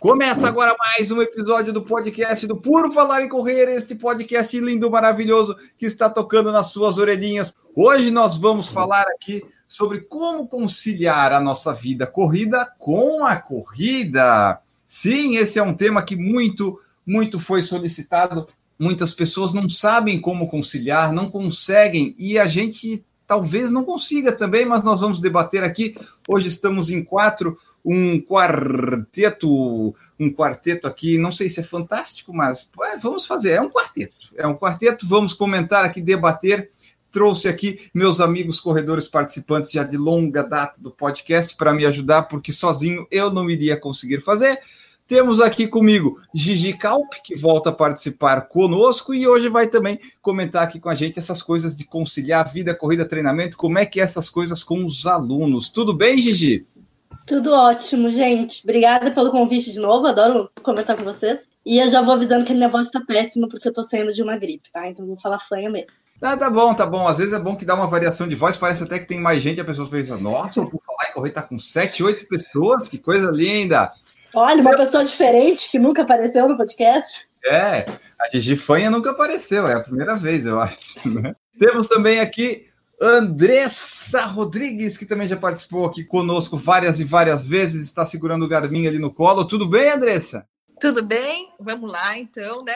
Começa agora mais um episódio do podcast do Puro Falar em Correr, este podcast lindo, maravilhoso que está tocando nas suas orelhinhas. Hoje nós vamos falar aqui sobre como conciliar a nossa vida corrida com a corrida. Sim, esse é um tema que muito, muito foi solicitado. Muitas pessoas não sabem como conciliar, não conseguem, e a gente talvez não consiga também, mas nós vamos debater aqui. Hoje estamos em quatro um quarteto, um quarteto aqui, não sei se é fantástico, mas é, vamos fazer, é um quarteto, é um quarteto, vamos comentar aqui, debater. Trouxe aqui meus amigos corredores participantes já de longa data do podcast para me ajudar, porque sozinho eu não iria conseguir fazer. Temos aqui comigo Gigi Kalp, que volta a participar conosco e hoje vai também comentar aqui com a gente essas coisas de conciliar vida, corrida, treinamento, como é que é essas coisas com os alunos. Tudo bem, Gigi? Tudo ótimo, gente. Obrigada pelo convite de novo. Adoro conversar com vocês. E eu já vou avisando que a minha voz está péssima porque eu tô saindo de uma gripe, tá? Então vou falar fanha mesmo. Ah, tá bom, tá bom. Às vezes é bom que dá uma variação de voz. Parece até que tem mais gente. A pessoa pensa, nossa, por falar em correr tá com 7, 8 pessoas. Que coisa linda. Olha, uma pessoa diferente que nunca apareceu no podcast. É, a Gigi Fanha nunca apareceu. É a primeira vez, eu acho. Né? Temos também aqui Andressa Rodrigues, que também já participou aqui conosco várias e várias vezes, está segurando o Garmin ali no colo. Tudo bem, Andressa? Tudo bem? Vamos lá, então, né?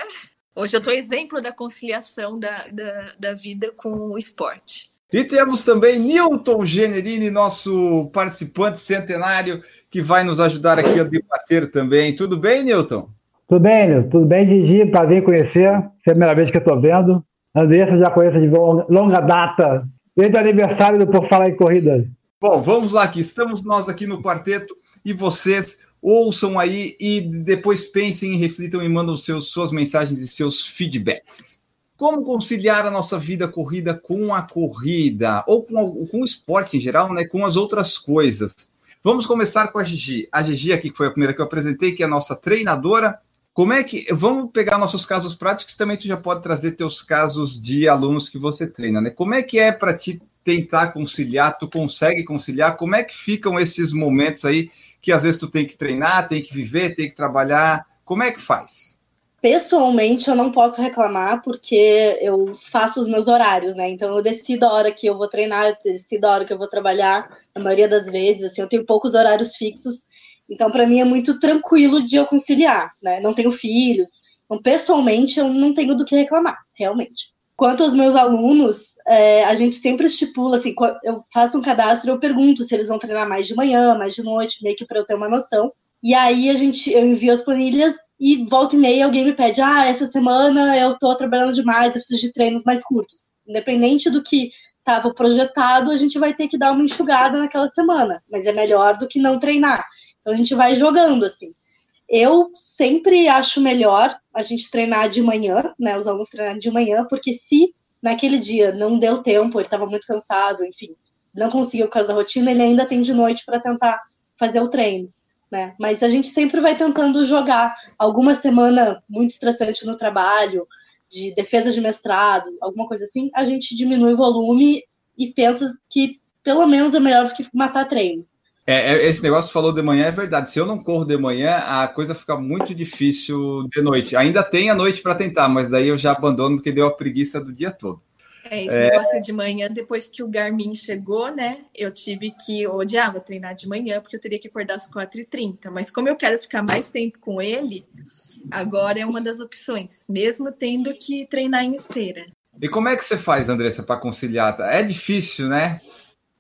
Hoje eu estou exemplo da conciliação da, da, da, vida com o esporte. E temos também Newton Generini, nosso participante centenário, que vai nos ajudar aqui a debater também. Tudo bem, Newton? Tudo bem, Newton. Tudo bem, Gigi? Prazer em conhecer. Essa é a primeira vez que eu estou vendo. Andressa já conheço de longa data Desde o aniversário do Por Falar em Corrida. Bom, vamos lá aqui. Estamos nós aqui no quarteto e vocês ouçam aí e depois pensem e reflitam e mandam seus, suas mensagens e seus feedbacks. Como conciliar a nossa vida corrida com a corrida, ou com, com o esporte em geral, né, com as outras coisas? Vamos começar com a Gigi. A Gigi aqui, que foi a primeira que eu apresentei, que é a nossa treinadora, como é que. Vamos pegar nossos casos práticos, também tu já pode trazer teus casos de alunos que você treina, né? Como é que é para ti tentar conciliar? Tu consegue conciliar? Como é que ficam esses momentos aí que às vezes tu tem que treinar, tem que viver, tem que trabalhar? Como é que faz? Pessoalmente, eu não posso reclamar porque eu faço os meus horários, né? Então, eu decido a hora que eu vou treinar, eu decido a hora que eu vou trabalhar. Na maioria das vezes, assim, eu tenho poucos horários fixos. Então, para mim, é muito tranquilo de eu conciliar, né? Não tenho filhos. Então, pessoalmente, eu não tenho do que reclamar, realmente. Quanto aos meus alunos, é, a gente sempre estipula, assim, eu faço um cadastro, eu pergunto se eles vão treinar mais de manhã, mais de noite, meio que para eu ter uma noção. E aí a gente, eu envio as planilhas e volta e meia alguém me pede, ah, essa semana eu tô trabalhando demais, eu preciso de treinos mais curtos. Independente do que estava projetado, a gente vai ter que dar uma enxugada naquela semana, mas é melhor do que não treinar. Então a gente vai jogando assim. Eu sempre acho melhor a gente treinar de manhã, né? Os alunos treinarem de manhã, porque se naquele dia não deu tempo, ele estava muito cansado, enfim, não conseguiu por causa da rotina, ele ainda tem de noite para tentar fazer o treino. Né? Mas a gente sempre vai tentando jogar. Alguma semana muito estressante no trabalho, de defesa de mestrado, alguma coisa assim, a gente diminui o volume e pensa que pelo menos é melhor do que matar treino. É, é, esse negócio que falou de manhã é verdade. Se eu não corro de manhã, a coisa fica muito difícil de noite. Ainda tem a noite para tentar, mas daí eu já abandono porque deu a preguiça do dia todo. É, esse é... negócio de manhã, depois que o Garmin chegou, né? Eu tive que odiava treinar de manhã, porque eu teria que acordar às 4h30. Mas como eu quero ficar mais tempo com ele, agora é uma das opções, mesmo tendo que treinar em esteira. E como é que você faz, Andressa, para conciliar? É difícil, né?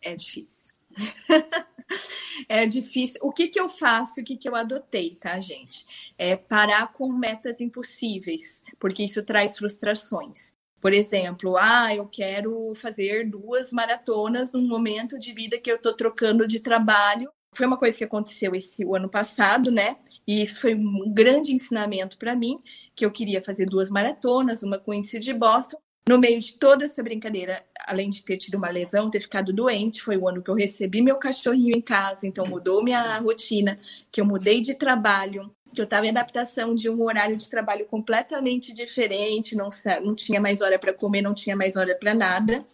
É difícil. é difícil. O que, que eu faço, o que, que eu adotei, tá, gente? É parar com metas impossíveis, porque isso traz frustrações. Por exemplo, ah, eu quero fazer duas maratonas num momento de vida que eu estou trocando de trabalho. Foi uma coisa que aconteceu esse o ano passado, né? E isso foi um grande ensinamento para mim, que eu queria fazer duas maratonas, uma com índice de Boston, No meio de toda essa brincadeira, além de ter tido uma lesão, ter ficado doente, foi o ano que eu recebi meu cachorrinho em casa, então mudou minha rotina, que eu mudei de trabalho, que eu estava em adaptação de um horário de trabalho completamente diferente, não, não tinha mais hora para comer, não tinha mais hora para nada.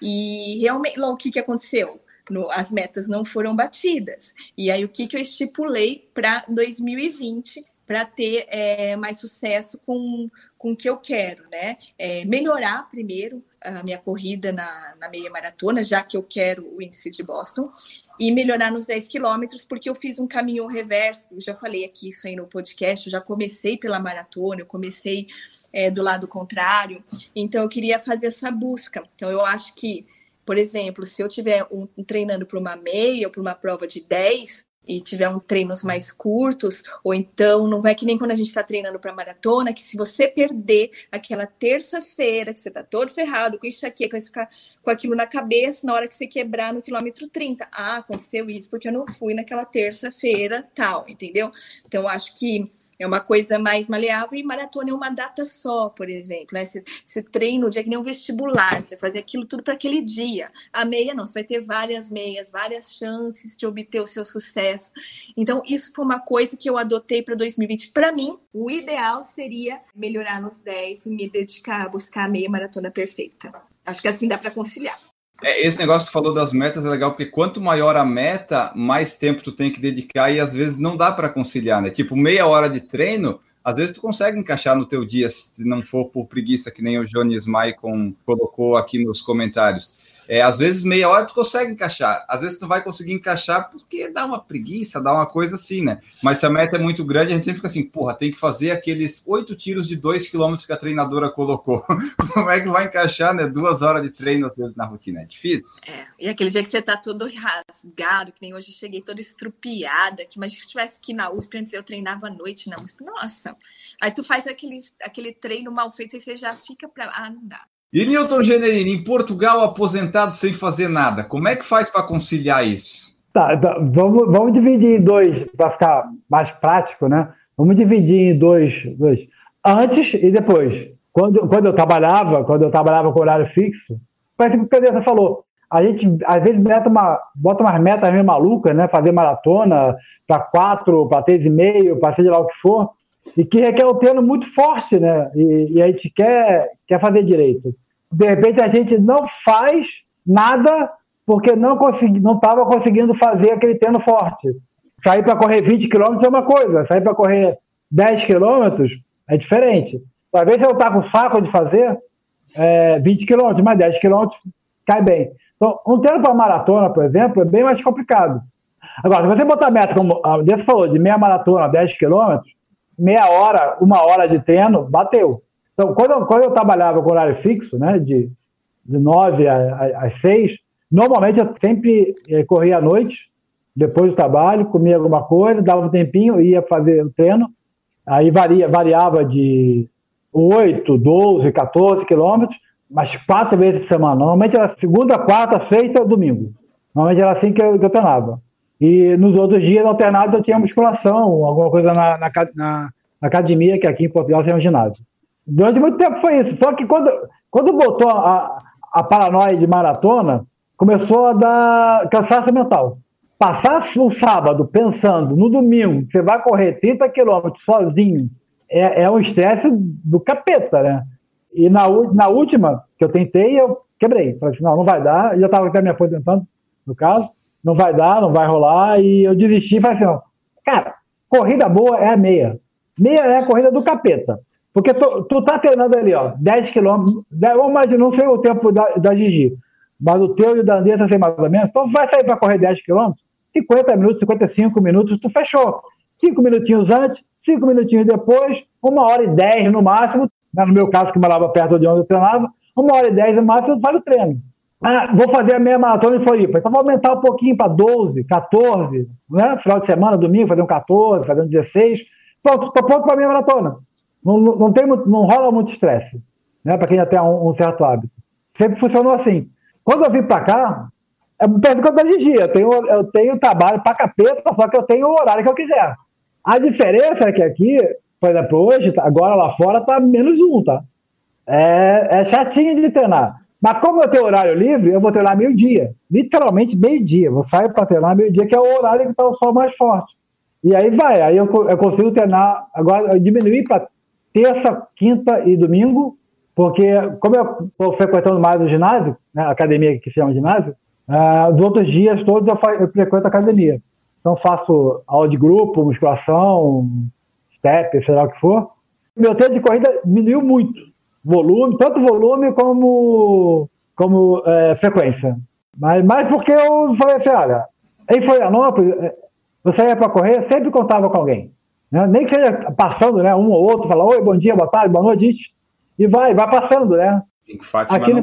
E realmente, o que, que aconteceu? No, as metas não foram batidas. E aí, o que, que eu estipulei para 2020 para ter é, mais sucesso com, com o que eu quero, né? É, melhorar primeiro a minha corrida na, na meia maratona, já que eu quero o índice de Boston, e melhorar nos 10 quilômetros, porque eu fiz um caminho reverso, eu já falei aqui isso aí no podcast, eu já comecei pela maratona, eu comecei é, do lado contrário, então eu queria fazer essa busca. Então eu acho que, por exemplo, se eu tiver um, um treinando para uma meia ou para uma prova de 10, e tiver um treinos mais curtos, ou então não vai que nem quando a gente está treinando para maratona, que se você perder aquela terça-feira, que você está todo ferrado com isso aqui, vai ficar com aquilo na cabeça na hora que você quebrar no quilômetro 30. Ah, aconteceu isso porque eu não fui naquela terça-feira, tal, entendeu? Então, acho que é uma coisa mais maleável e maratona é uma data só, por exemplo. Né? Você, você treina dia que nem um vestibular, você fazer aquilo tudo para aquele dia. A meia não, você vai ter várias meias, várias chances de obter o seu sucesso. Então, isso foi uma coisa que eu adotei para 2020. Para mim, o ideal seria melhorar nos 10 e me dedicar a buscar a meia maratona perfeita. Acho que assim dá para conciliar. É, esse negócio que tu falou das metas é legal, porque quanto maior a meta, mais tempo tu tem que dedicar e às vezes não dá para conciliar, né? Tipo, meia hora de treino, às vezes tu consegue encaixar no teu dia, se não for por preguiça, que nem o Jones Maicon colocou aqui nos comentários. É, às vezes meia hora tu consegue encaixar, às vezes tu vai conseguir encaixar porque dá uma preguiça, dá uma coisa assim, né? Mas se a meta é muito grande, a gente sempre fica assim, porra, tem que fazer aqueles oito tiros de dois quilômetros que a treinadora colocou. Como é que vai encaixar, né? Duas horas de treino na rotina? É difícil. É, e aquele dia que você tá todo rasgado, que nem hoje eu cheguei toda estrupiada, que mas se eu tivesse aqui na USP, antes eu treinava à noite na USP, nossa. Aí tu faz aquele, aquele treino mal feito e você já fica pra. Ah, não dá. E Newton Generini, em Portugal, aposentado sem fazer nada, como é que faz para conciliar isso? Tá, tá, vamos, vamos dividir em dois, para ficar mais prático, né? Vamos dividir em dois, dois. Antes e depois. Quando, quando eu trabalhava, quando eu trabalhava com horário fixo, parece que o Pedro falou, a gente às vezes meta uma, bota umas metas meio malucas, né? Fazer maratona para quatro, para três e meio, para seja lá o que for e que requer um treino muito forte, né? E, e, a gente quer, quer fazer direito. De repente a gente não faz nada porque não consegui, não estava conseguindo fazer aquele treino forte. Sair para correr 20 km é uma coisa, sair para correr 10 km é diferente. Talvez não está com saco de fazer é, 20 km, mas 10 km cai bem. Então, um treino para maratona, por exemplo, é bem mais complicado. Agora, se você botar meta, como a Deus falou, de meia maratona, 10 quilômetros, meia hora, uma hora de treino, bateu. Então, quando, eu, quando eu trabalhava com horário fixo, né, de, de 9 às 6, normalmente eu sempre eh, corria à noite, depois do trabalho, comia alguma coisa, dava um tempinho, ia fazer o treino, aí varia, variava de 8, 12, 14 quilômetros, mas quatro vezes por semana. Normalmente era segunda, quarta, sexta, domingo. Normalmente era assim que eu, que eu treinava. E nos outros dias alternados eu tinha musculação, alguma coisa na, na, na, academia, que aqui em Portugal tem um ginásio. Durante muito tempo foi isso. Só que quando, quando botou a, a paranoia de maratona, começou a dar cansaço mental. Passar o sábado pensando no domingo você vai correr 30 quilômetros sozinho é, é um estresse do capeta, né? E na, na última que eu tentei, eu quebrei. Falei assim, não, não vai dar. Eu já estava até me aposentando, no caso não vai dar, não vai rolar, e eu desisti e falei assim, cara, corrida boa é a meia. Meia é a corrida do capeta. Porque tu, tu tá treinando ali, ó, 10 quilômetros, vamos imaginar, não sei o tempo da, da Gigi, mas o teu e o da Andressa sei mais ou menos, então vai sair para correr 10 quilômetros, 50 minutos, 55 minutos, tu fechou. 5 minutinhos antes, 5 minutinhos depois, uma hora e 10 no máximo, né, no meu caso que morava perto de onde eu treinava, uma hora e 10 no máximo, faz o treino. Ah, vou fazer a meia maratona em Floripa. Então vou aumentar um pouquinho para 12, 14, né? Final de semana, domingo, fazer um 14, fazer um 16. Pronto, estou pronto para a meia maratona. Não, não, tem, não rola muito estresse, né? Para quem já tem um, um, certo hábito. Sempre funcionou assim. Quando eu vim para cá, é perto quanto da Gigi. Eu tenho, eu tenho trabalho para capeta, só que eu tenho o horário que eu quiser. A diferença é que aqui, por exemplo, hoje, agora lá fora, tá menos um, tá? é, é chatinho de treinar. Mas como eu tenho horário livre, eu vou treinar meio-dia. Literalmente meio-dia. Vou sair para treinar meio-dia, que é o horário que está o sol mais forte. E aí vai, aí eu, eu consigo treinar. Agora, eu diminuí para terça, quinta e domingo, porque como eu estou frequentando mais o ginásio, né, a academia que se chama ginásio, uh, os outros dias todos eu, eu frequento a academia. Então faço aula de grupo, musculação, step, sei lá o que for. Meu tempo de corrida diminuiu muito volume, tanto volume como, como é, frequência. Mas, mas porque eu falei assim, olha, em Florianópolis, é, você ia para correr, sempre contava com alguém. Né? Nem que seja passando, né? Um ou outro, fala, oi, bom dia, boa tarde, boa noite, e vai, vai passando, né? Aqui no...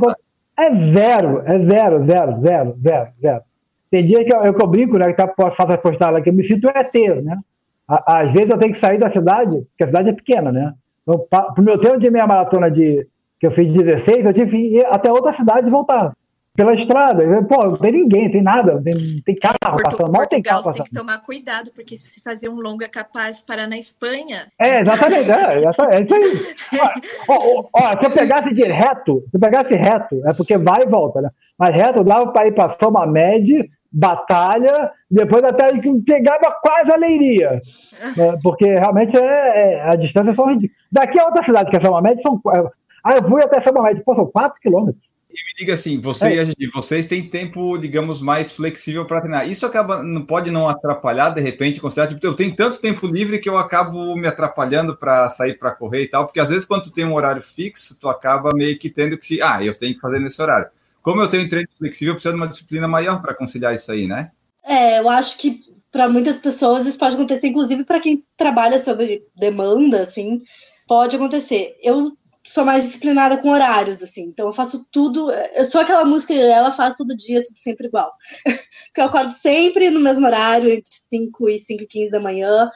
É zero, é zero, zero, zero, zero, zero. Tem dia que eu, eu, que eu brinco, né? Que tá, faço a postada aqui, eu me sinto ET, né? Às vezes eu tenho que sair da cidade, porque a cidade é pequena, né? Para o meu tempo de meia maratona de, que eu fiz de 16, eu tive que ir até outra cidade e voltar. Pela estrada. Pô, não tem ninguém, tem nada, não tem, não tem carro é, passando. Mal tem carro passando. tem que tomar cuidado, porque se fazer um longo é capaz de parar na Espanha. É, exatamente. É, é isso aí. ó, ó, ó, se eu pegasse de reto, se eu pegasse reto, é porque vai e volta, né? Mas reto dava para ir para Soma Med, batalha, depois até que pegava quase a leiria. Né? Porque realmente é, é, a distância são ridículas. Daqui a outra cidade, que é São Média, são. Ah, eu fui até São Média, pô, são 4 quilômetros. Me diga assim, você é. vocês têm tempo, digamos, mais flexível para treinar. Isso acaba, não pode não atrapalhar, de repente, considerar, tipo, eu tenho tanto tempo livre que eu acabo me atrapalhando para sair para correr e tal, porque às vezes quando tu tem um horário fixo, tu acaba meio que tendo que, ah, eu tenho que fazer nesse horário. Como eu tenho treino flexível, eu preciso de uma disciplina maior para conciliar isso aí, né? É, eu acho que para muitas pessoas isso pode acontecer, inclusive para quem trabalha sob demanda, assim, pode acontecer. Eu sou mais disciplinada com horários, assim, então eu faço tudo. Eu sou aquela música, ela faz todo dia, tudo sempre igual. Porque eu acordo sempre no mesmo horário, entre 5 e 5 e 15 da manhã.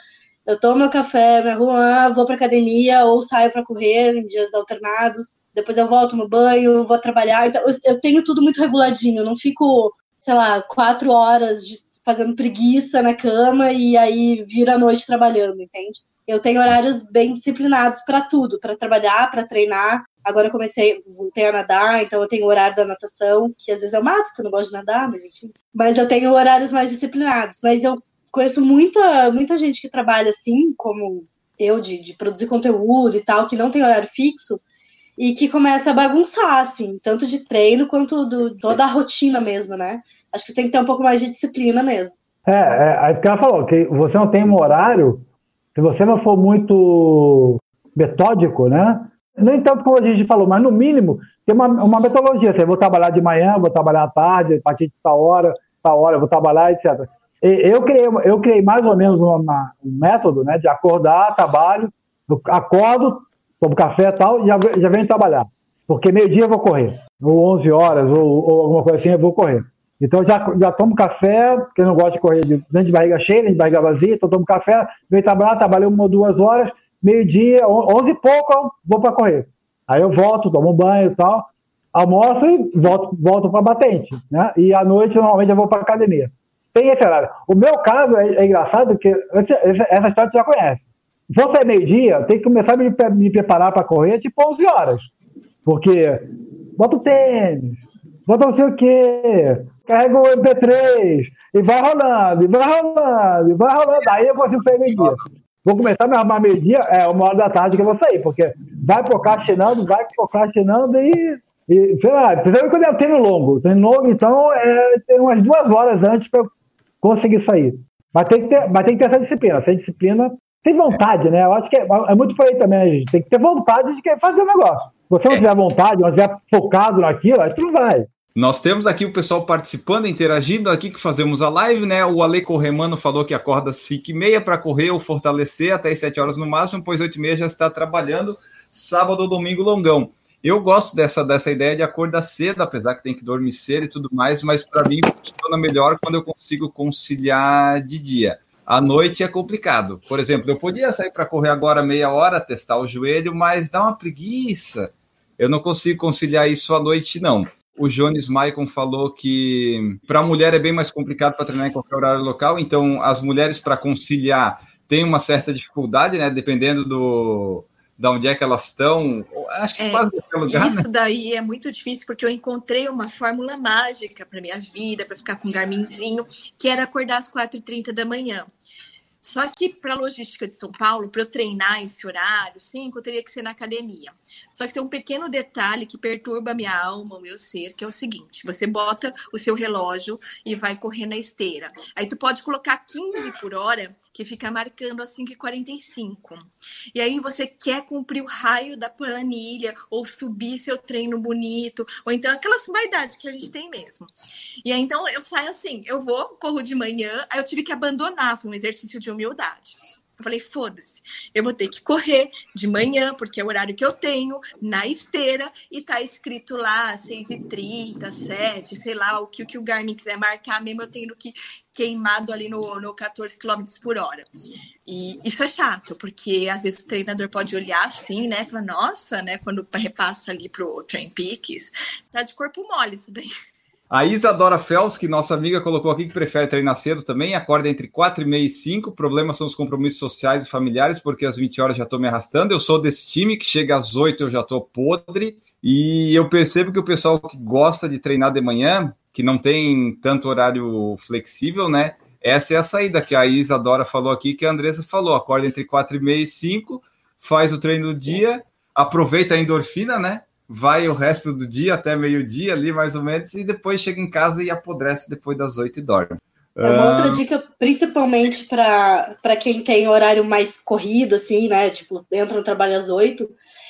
Eu tomo meu café, me arrumo, vou para academia ou saio para correr em dias alternados depois eu volto no banho, vou trabalhar. Então, eu tenho tudo muito reguladinho, eu não fico, sei lá, quatro horas de, fazendo preguiça na cama e aí vira a noite trabalhando, entende? Eu tenho horários bem disciplinados para tudo, para trabalhar, para treinar. Agora eu comecei, voltei a nadar, então eu tenho o horário da natação, que às vezes eu mato, porque eu não gosto de nadar, mas enfim. Mas eu tenho horários mais disciplinados. Mas eu conheço muita, muita gente que trabalha assim, como eu, de, de produzir conteúdo e tal, que não tem horário fixo, e que começa a bagunçar, assim, tanto de treino quanto do, toda a rotina mesmo, né? Acho que tem que ter um pouco mais de disciplina mesmo. É, é aí que ela falou, que você não tem um horário, se você não for muito metódico, né? Nem tanto como a gente falou, mas no mínimo tem uma, uma metodologia. Eu vou trabalhar de manhã, vou trabalhar à tarde, a partir de tal hora, tal hora, vou trabalhar, etc. Eu criei, eu criei mais ou menos uma, um método né, de acordar, trabalho, acordo, tomo café e tal, e já, já venho trabalhar. Porque meio-dia eu vou correr, ou 11 horas, ou, ou, alguma coisa assim, eu vou correr. Então já, já tomo café, porque eu não gosto de correr de, nem de barriga cheia, nem de barriga vazia, então tomo café, venho trabalhar, trabalhei uma ou duas horas, meio-dia, 11 e pouco, vou para correr. Aí eu volto, tomo um banho e tal, almoço e volto, volto para batente. Né? E à noite, normalmente, eu vou para academia. Tem esse horário. O meu caso é, é engraçado, porque essa história você já conhece. Se for meio-dia, tem que começar a me, me preparar para correr tipo 11 horas. Porque bota o tênis, bota não sei o quê, carrega o MP3, e vai rolando, e vai rolando, e vai rolando. Aí eu consigo sair meio-dia. Vou começar a me arrumar meio-dia, é uma hora da tarde que eu vou sair, porque vai procrastinando, vai procrastinando e, e sei lá, principalmente quando é treino longo. Treino longo, então, é, tem umas duas horas antes para conseguir sair. Mas tem, que ter, mas tem que ter essa disciplina. Sem disciplina, tem vontade, né? Eu acho que é, é muito por aí também, a gente tem que ter vontade de fazer o negócio. Se você não é. tiver vontade, não estiver focado naquilo, acho que não vai. Nós temos aqui o pessoal participando, interagindo aqui que fazemos a live, né? O Ale Corremano falou que acorda às 5 e meia para correr ou fortalecer até as 7 horas no máximo, pois 8 e meia já está trabalhando sábado ou domingo longão. Eu gosto dessa, dessa ideia de acordar cedo, apesar que tem que dormir cedo e tudo mais, mas para mim funciona melhor quando eu consigo conciliar de dia. À noite é complicado. Por exemplo, eu podia sair para correr agora meia hora, testar o joelho, mas dá uma preguiça. Eu não consigo conciliar isso à noite, não. O Jones Maicon falou que para a mulher é bem mais complicado para treinar em qualquer horário local, então as mulheres para conciliar têm uma certa dificuldade, né? Dependendo do, de onde é que elas estão? Acho que é, quase qualquer lugar. Isso né? daí é muito difícil, porque eu encontrei uma fórmula mágica para minha vida, para ficar com um Garminzinho, que era acordar às 4h30 da manhã. Só que para a logística de São Paulo, para eu treinar esse horário, sim, eu teria que ser na academia. Só que tem um pequeno detalhe que perturba a minha alma, o meu ser, que é o seguinte: você bota o seu relógio e vai correr na esteira. Aí tu pode colocar 15 por hora, que fica marcando a 5h45. E aí você quer cumprir o raio da planilha, ou subir seu treino bonito, ou então aquelas vaidades que a gente tem mesmo. E aí então eu saio assim, eu vou, corro de manhã, aí eu tive que abandonar, foi um exercício de humildade. Eu falei, foda-se, eu vou ter que correr de manhã, porque é o horário que eu tenho, na esteira, e tá escrito lá 6h30, 7, sei lá, o que, o que o Garmin quiser marcar, mesmo eu tendo que queimado ali no, no 14 km por hora. E isso é chato, porque às vezes o treinador pode olhar assim, né? Falar, nossa, né? Quando repassa ali pro Train Peaks, tá de corpo mole isso daí. A Isadora Fels, que nossa amiga colocou aqui, que prefere treinar cedo também, acorda entre 4 e meia e 5. Problemas são os compromissos sociais e familiares, porque às 20 horas já estou me arrastando. Eu sou desse time que chega às 8 eu já estou podre. E eu percebo que o pessoal que gosta de treinar de manhã, que não tem tanto horário flexível, né? Essa é a saída que a Isadora falou aqui, que a Andressa falou: acorda entre 4 e meia e 5, faz o treino do dia, aproveita a endorfina, né? Vai o resto do dia até meio-dia ali, mais ou menos, e depois chega em casa e apodrece depois das oito e dorme. É uma outra ah. dica, principalmente para quem tem horário mais corrido, assim, né? Tipo, entra no trabalho às oito,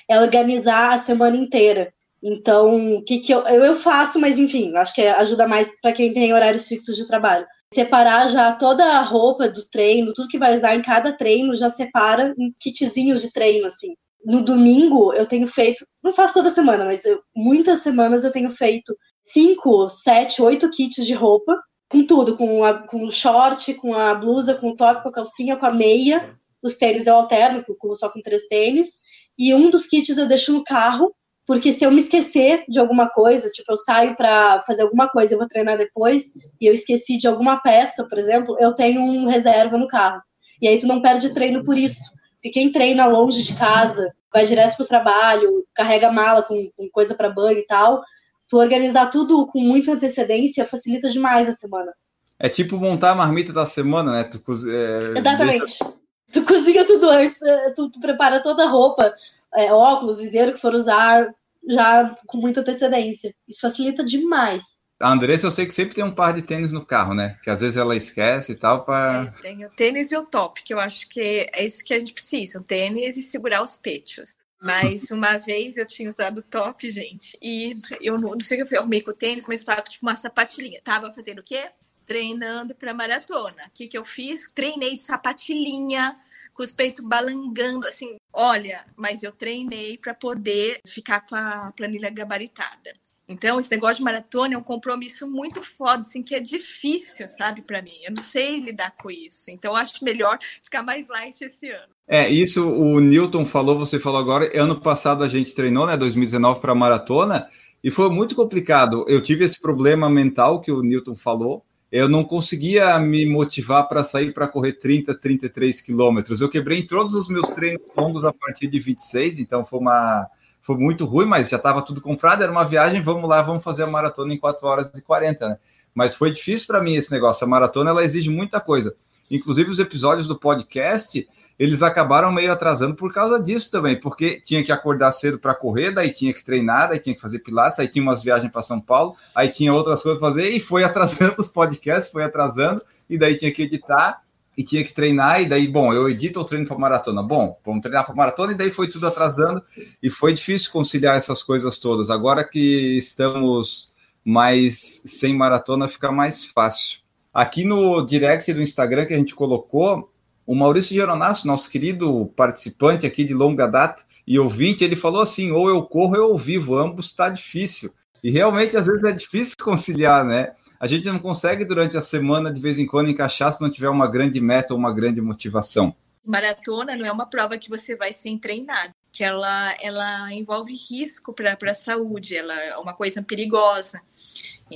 é organizar a semana inteira. Então, o que, que eu, eu, eu faço, mas enfim, acho que ajuda mais para quem tem horários fixos de trabalho. Separar já toda a roupa do treino, tudo que vai usar em cada treino, já separa em kitzinhos de treino, assim no domingo eu tenho feito, não faço toda semana, mas eu, muitas semanas eu tenho feito cinco, sete, oito kits de roupa, com tudo, com, a, com o short, com a blusa, com o top, com a calcinha, com a meia. Os tênis eu alterno, só com três tênis. E um dos kits eu deixo no carro, porque se eu me esquecer de alguma coisa, tipo, eu saio para fazer alguma coisa, eu vou treinar depois, e eu esqueci de alguma peça, por exemplo, eu tenho um reserva no carro. E aí tu não perde treino por isso. Porque quem treina longe de casa, vai direto pro trabalho, carrega mala com, com coisa para banho e tal, tu organizar tudo com muita antecedência facilita demais a semana. É tipo montar a marmita da semana, né? Tu, é, Exatamente. Deixa... Tu cozinha tudo antes, é, tu, tu prepara toda a roupa, é, óculos, viseiro que for usar, já com muita antecedência. Isso facilita demais. A Andressa, eu sei que sempre tem um par de tênis no carro, né? Que às vezes ela esquece e tal. Pra... É, tem o tênis e o top, que eu acho que é isso que a gente precisa: um tênis e segurar os peitos. Mas uma vez eu tinha usado top, gente, e eu não, não sei o que eu arrumei com o tênis, mas eu tava tipo uma sapatilhinha. Tava fazendo o quê? Treinando para maratona. O que, que eu fiz? Treinei de sapatilhinha, com os peitos balangando, assim. Olha, mas eu treinei para poder ficar com a planilha gabaritada. Então, esse negócio de maratona é um compromisso muito foda, assim, que é difícil, sabe, para mim. Eu não sei lidar com isso. Então, acho melhor ficar mais light esse ano. É, isso o Newton falou, você falou agora. Ano passado a gente treinou, né, 2019 para maratona, e foi muito complicado. Eu tive esse problema mental que o Newton falou. Eu não conseguia me motivar para sair para correr 30, 33 quilômetros. Eu quebrei em todos os meus treinos longos a partir de 26, então foi uma foi muito ruim, mas já estava tudo comprado, era uma viagem, vamos lá, vamos fazer a maratona em 4 horas e 40, né? Mas foi difícil para mim esse negócio. A maratona ela exige muita coisa. Inclusive os episódios do podcast, eles acabaram meio atrasando por causa disso também, porque tinha que acordar cedo para correr, daí tinha que treinar, daí tinha que fazer pilates, aí tinha umas viagens para São Paulo, aí tinha outras coisas para fazer e foi atrasando os podcasts, foi atrasando e daí tinha que editar e tinha que treinar, e daí, bom, eu edito ou treino para maratona? Bom, vamos treinar para maratona, e daí foi tudo atrasando, e foi difícil conciliar essas coisas todas. Agora que estamos mais sem maratona, fica mais fácil. Aqui no direct do Instagram que a gente colocou, o Maurício Geronasso, nosso querido participante aqui de longa data e ouvinte, ele falou assim: ou eu corro ou eu vivo, ambos está difícil. E realmente, às vezes, é difícil conciliar, né? A gente não consegue durante a semana, de vez em quando, encaixar se não tiver uma grande meta ou uma grande motivação. Maratona não é uma prova que você vai sem treinar, que ela, ela envolve risco para a saúde, ela é uma coisa perigosa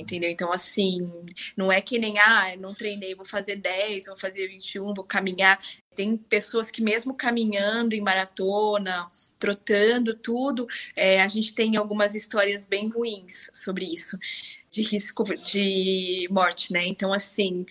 entendeu? Então, assim, não é que nem, ah, não treinei, vou fazer 10, vou fazer 21, vou caminhar. Tem pessoas que, mesmo caminhando em maratona, trotando, tudo, é, a gente tem algumas histórias bem ruins sobre isso, de risco de morte, né? Então, assim,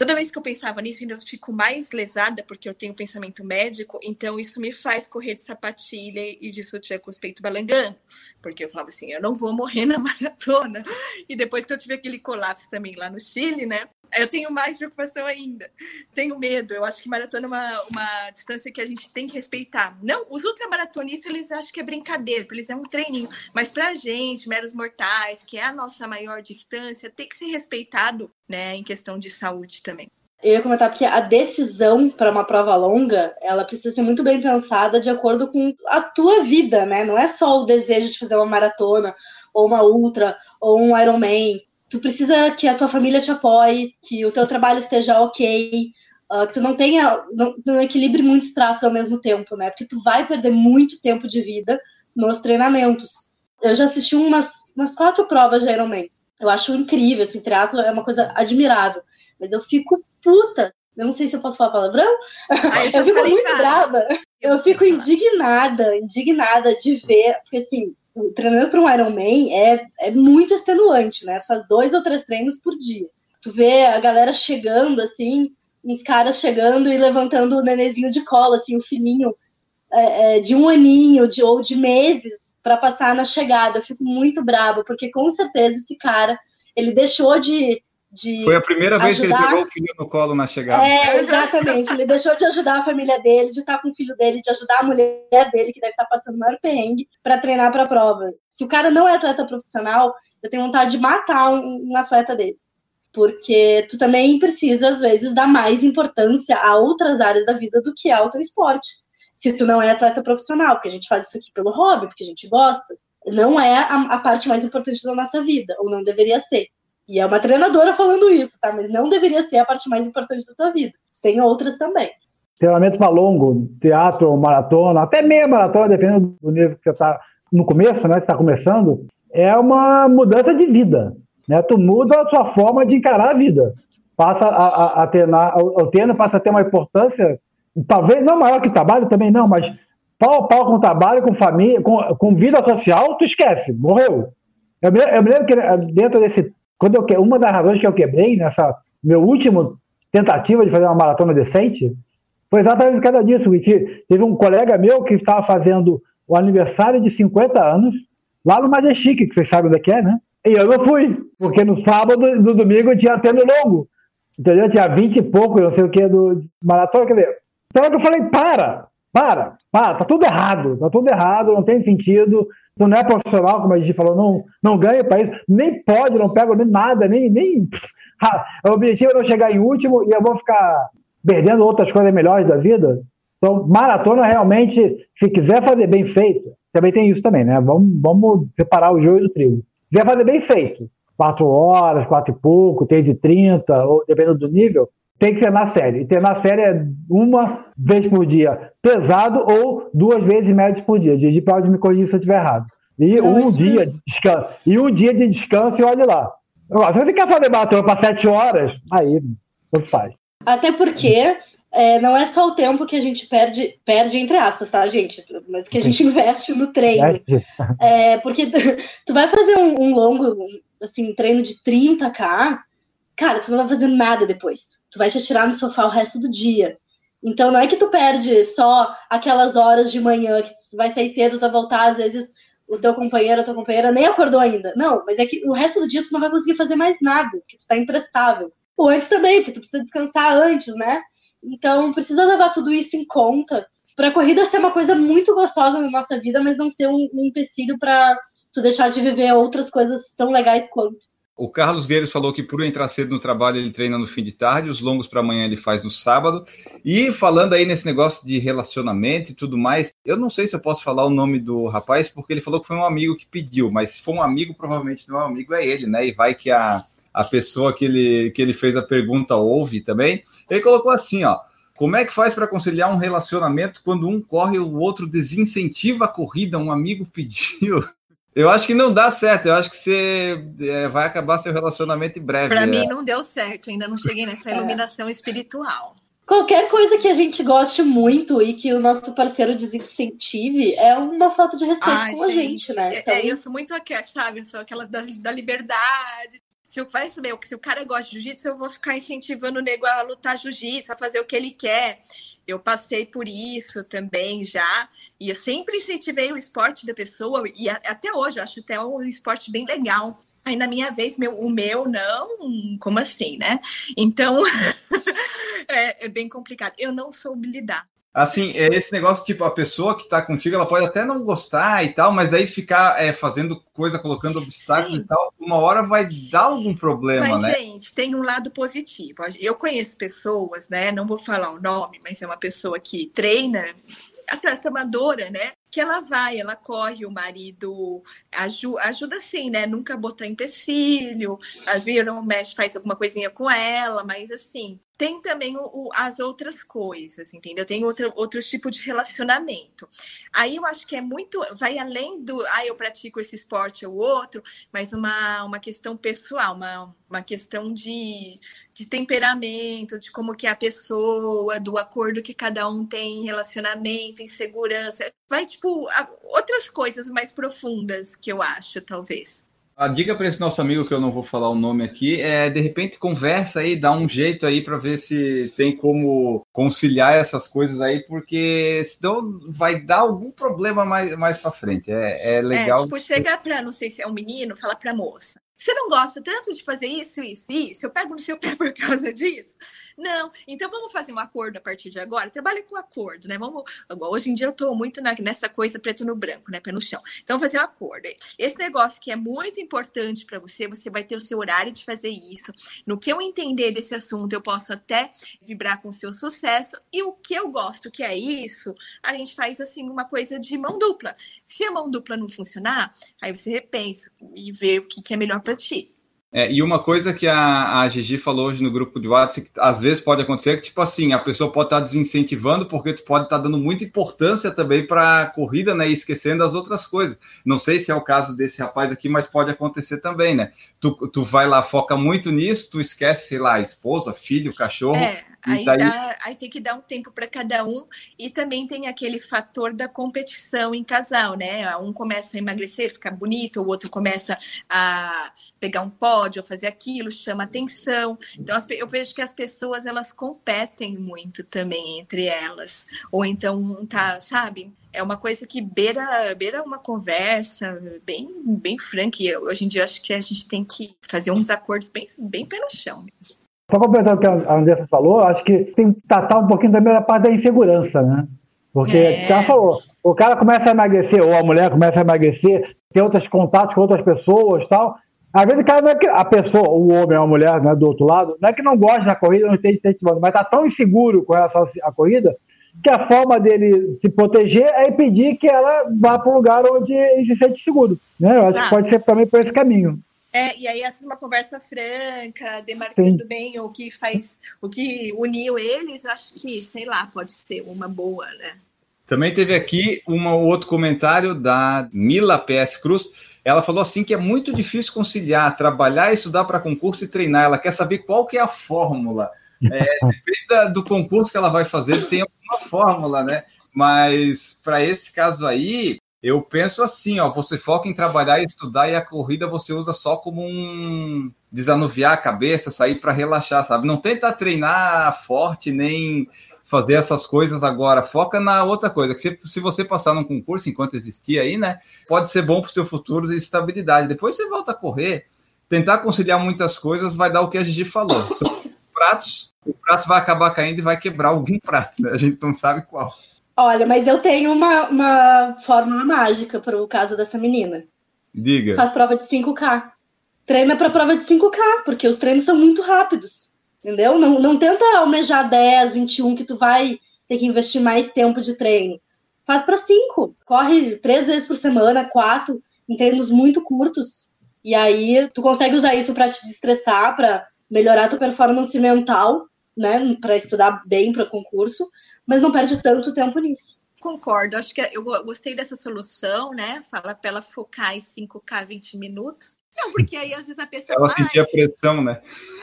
toda vez que eu pensava nisso, ainda fico mais lesada, porque eu tenho pensamento médico, então isso me faz correr de sapatilha e de sutiã com os peitos balangando, porque eu falava assim, eu não vou morrer na maratona. E depois que eu tive aquele colapso também lá no Chile, né? Eu tenho mais preocupação ainda. Tenho medo. Eu acho que maratona é uma, uma distância que a gente tem que respeitar. Não, os ultramaratonistas, eles acham que é brincadeira, eles é um treininho. Mas para a gente, meros mortais, que é a nossa maior distância, tem que ser respeitado né, em questão de saúde também. Eu ia comentar porque a decisão para uma prova longa, ela precisa ser muito bem pensada de acordo com a tua vida, né? Não é só o desejo de fazer uma maratona, ou uma ultra, ou um Ironman tu precisa que a tua família te apoie, que o teu trabalho esteja ok, uh, que tu não tenha, não, não equilibre muitos tratos ao mesmo tempo, né? Porque tu vai perder muito tempo de vida nos treinamentos. Eu já assisti umas, umas quatro provas de Ironman. Eu acho incrível, assim, triatlo é uma coisa admirável. Mas eu fico puta. Eu não sei se eu posso falar palavrão. eu, eu fico muito brava. Eu, eu fico indignada, indignada de ver, porque assim, o treinamento para um Ironman é, é muito extenuante, né? Faz dois ou três treinos por dia. Tu vê a galera chegando, assim, uns caras chegando e levantando o nenezinho de cola, assim, o filhinho é, é, de um aninho de, ou de meses para passar na chegada. Eu fico muito brava, porque com certeza esse cara, ele deixou de de Foi a primeira vez ajudar... que ele pegou o filho no colo na chegada. É, exatamente. Ele deixou de ajudar a família dele, de estar com o filho dele, de ajudar a mulher dele, que deve estar passando o maior perrengue, para treinar para a prova. Se o cara não é atleta profissional, eu tenho vontade de matar um, um atleta desses. Porque tu também precisa, às vezes, dar mais importância a outras áreas da vida do que ao teu esporte. Se tu não é atleta profissional, porque a gente faz isso aqui pelo hobby, porque a gente gosta, não é a, a parte mais importante da nossa vida, ou não deveria ser. E é uma treinadora falando isso, tá? Mas não deveria ser a parte mais importante da tua vida. Tem outras também. Treinamento para longo, teatro, maratona, até meia maratona, dependendo do nível que você está no começo, né? Você está começando, é uma mudança de vida. Né? Tu muda a sua forma de encarar a vida. Passa a, a, a treinar, o, o treino passa a ter uma importância, talvez não maior que trabalho também não, mas pau a pau com trabalho, com família, com, com vida social, tu esquece, morreu. Eu me, eu me lembro que dentro desse quando eu, uma das razões que eu quebrei nessa meu último tentativa de fazer uma maratona decente foi exatamente por causa disso. Teve um colega meu que estava fazendo o aniversário de 50 anos lá no Majestic, que vocês sabem onde é que é, né? E eu não fui, porque no sábado, no domingo, tinha tendo longo. Entendeu? Tinha 20 e pouco, não sei o que, do maratona. Quer dizer, então eu falei, para, para, para, tá tudo errado, tá tudo errado, não tem sentido não é profissional, como a gente falou, não, não ganha para isso, nem pode, não pega nem nada, nem, nem. O objetivo é não chegar em último e eu vou ficar perdendo outras coisas melhores da vida. Então, maratona realmente, se quiser fazer bem feito, também tem isso também, né? Vamos, vamos separar o joio do trigo. Se quiser fazer bem feito, quatro horas, quatro e pouco, tem de 30, ou dependendo do nível, tem que ser na série. E ter na série é uma vez por dia pesado ou duas vezes médios por dia. Didi pode me corrigir se eu estiver errado. E um dia de descanso. E um dia de descanso e olhe lá. Se você quer fazer maratona para sete horas, aí você faz. Até porque é, não é só o tempo que a gente perde, perde entre aspas, tá, gente? Mas que a gente investe no treino. É, porque tu vai fazer um, um longo, assim, um treino de 30k, cara, tu não vai fazer nada depois. Tu vai te atirar no sofá o resto do dia. Então não é que tu perde só aquelas horas de manhã que tu vai sair cedo, tu vai voltar, às vezes o teu companheiro, a tua companheira nem acordou ainda. Não, mas é que o resto do dia tu não vai conseguir fazer mais nada, porque tu tá imprestável. Ou antes também, porque tu precisa descansar antes, né? Então precisa levar tudo isso em conta para a corrida ser uma coisa muito gostosa na nossa vida, mas não ser um, um empecilho para tu deixar de viver outras coisas tão legais quanto. O Carlos Gueiros falou que por entrar cedo no trabalho ele treina no fim de tarde, os longos para amanhã ele faz no sábado. E falando aí nesse negócio de relacionamento e tudo mais, eu não sei se eu posso falar o nome do rapaz, porque ele falou que foi um amigo que pediu, mas se for um amigo, provavelmente não é um amigo, é ele, né? E vai que a, a pessoa que ele, que ele fez a pergunta ouve também. Ele colocou assim, ó. Como é que faz para conciliar um relacionamento quando um corre e o outro desincentiva a corrida? Um amigo pediu. Eu acho que não dá certo. Eu acho que você é, vai acabar seu relacionamento em breve. Para é. mim não deu certo. Ainda não cheguei nessa é. iluminação espiritual. Qualquer coisa que a gente goste muito e que o nosso parceiro desincentive é uma falta de respeito Ai, com gente, a gente, né? Então... É, eu sou muito aquela, sabe? Eu sou aquela da, da liberdade. Se eu vai saber, se o cara gosta de jiu-jitsu, eu vou ficar incentivando o nego a lutar jiu-jitsu, a fazer o que ele quer. Eu passei por isso também já. E eu sempre incentivei o esporte da pessoa, e até hoje eu acho até um esporte bem legal. Aí na minha vez, meu, o meu não, como assim, né? Então é, é, bem complicado. Eu não soube lidar. Assim, é esse negócio, tipo, a pessoa que tá contigo, ela pode até não gostar e tal, mas daí ficar é, fazendo coisa, colocando obstáculos Sim. e tal, uma hora vai dar algum problema, mas, né? gente, tem um lado positivo. Eu conheço pessoas, né? Não vou falar o nome, mas é uma pessoa que treina a amadora, né? Que ela vai, ela corre, o marido ajuda, ajuda assim, né? Nunca botar empecilho, às vezes o mexe, faz alguma coisinha com ela, mas assim, tem também o, o, as outras coisas, entendeu? Tem outro, outro tipo de relacionamento. Aí eu acho que é muito, vai além do, ah, eu pratico esse esporte ou outro, mas uma, uma questão pessoal, uma, uma questão de, de temperamento, de como que é a pessoa, do acordo que cada um tem em relacionamento, em segurança. Vai, tipo, outras coisas mais profundas que eu acho, talvez. A dica para esse nosso amigo, que eu não vou falar o nome aqui, é de repente conversa aí, dá um jeito aí para ver se tem como conciliar essas coisas aí, porque senão vai dar algum problema mais, mais para frente. É, é legal. É, tipo, chega para, não sei se é um menino, fala para moça. Você não gosta tanto de fazer isso, isso, isso? Eu pego no seu pé por causa disso? Não. Então vamos fazer um acordo a partir de agora. Trabalhe com acordo, né? Vamos. Hoje em dia eu estou muito na, nessa coisa preto no branco, né? Pé no chão. Então fazer um acordo. Esse negócio que é muito importante para você, você vai ter o seu horário de fazer isso. No que eu entender desse assunto, eu posso até vibrar com o seu sucesso. E o que eu gosto, que é isso, a gente faz assim uma coisa de mão dupla. Se a mão dupla não funcionar, aí você repensa e vê o que, que é melhor para para ti. É, e uma coisa que a, a Gigi falou hoje no grupo de WhatsApp, que às vezes pode acontecer, que tipo assim, a pessoa pode estar desincentivando porque tu pode estar dando muita importância também para a corrida, né, e esquecendo as outras coisas. Não sei se é o caso desse rapaz aqui, mas pode acontecer também, né? Tu, tu vai lá, foca muito nisso, tu esquece, sei lá, a esposa, filho, cachorro. É. Aí, daí... dá, aí tem que dar um tempo para cada um e também tem aquele fator da competição em casal, né? Um começa a emagrecer, fica bonito, o outro começa a pegar um pódio, fazer aquilo, chama atenção. Então eu vejo que as pessoas elas competem muito também entre elas, ou então tá, sabe? É uma coisa que beira, beira uma conversa bem, bem franca. E hoje em dia acho que a gente tem que fazer uns acordos bem, bem pé no chão mesmo. Só completando o que a Andressa falou, acho que tem que tratar um pouquinho também da parte da insegurança, né? Porque é. ela falou, o cara começa a emagrecer, ou a mulher começa a emagrecer, tem outros contatos com outras pessoas tal. Às vezes o cara não é que a pessoa, o homem ou a mulher, né, do outro lado, não é que não gosta da corrida, não esteja incentivando, mas está tão inseguro com relação à corrida que a forma dele se proteger é impedir que ela vá para um lugar onde ele se sente seguro. Né? Eu acho que pode ser também por esse caminho. É, e aí essa é uma conversa franca, demarcando Sim. bem o que faz, o que uniu eles, acho que, sei lá, pode ser uma boa, né? Também teve aqui um outro comentário da Mila PS Cruz. Ela falou assim que é muito difícil conciliar trabalhar, estudar para concurso e treinar. Ela quer saber qual que é a fórmula. É, depende do concurso que ela vai fazer, tem alguma fórmula, né? Mas para esse caso aí, eu penso assim, ó, você foca em trabalhar e estudar e a corrida você usa só como um desanuviar a cabeça, sair para relaxar, sabe? Não tenta treinar forte nem fazer essas coisas agora. Foca na outra coisa, que se, se você passar num concurso enquanto existir aí, né, pode ser bom para o seu futuro de estabilidade. Depois você volta a correr, tentar conciliar muitas coisas vai dar o que a Gigi falou. São pratos, o prato vai acabar caindo e vai quebrar algum prato, né? A gente não sabe qual. Olha, mas eu tenho uma, uma fórmula mágica para o caso dessa menina. Diga. Faz prova de 5K. Treina para prova de 5K, porque os treinos são muito rápidos. Entendeu? Não, não tenta almejar 10, 21, que tu vai ter que investir mais tempo de treino. Faz para 5. Corre três vezes por semana, quatro, em treinos muito curtos. E aí tu consegue usar isso para te destressar, para melhorar tua performance mental, né? Para estudar bem para concurso mas não perde tanto tempo nisso. Concordo, acho que eu gostei dessa solução, né? Fala para ela focar em 5K 20 minutos. Não, porque aí às vezes a pessoa. Ela sentia pressão, né?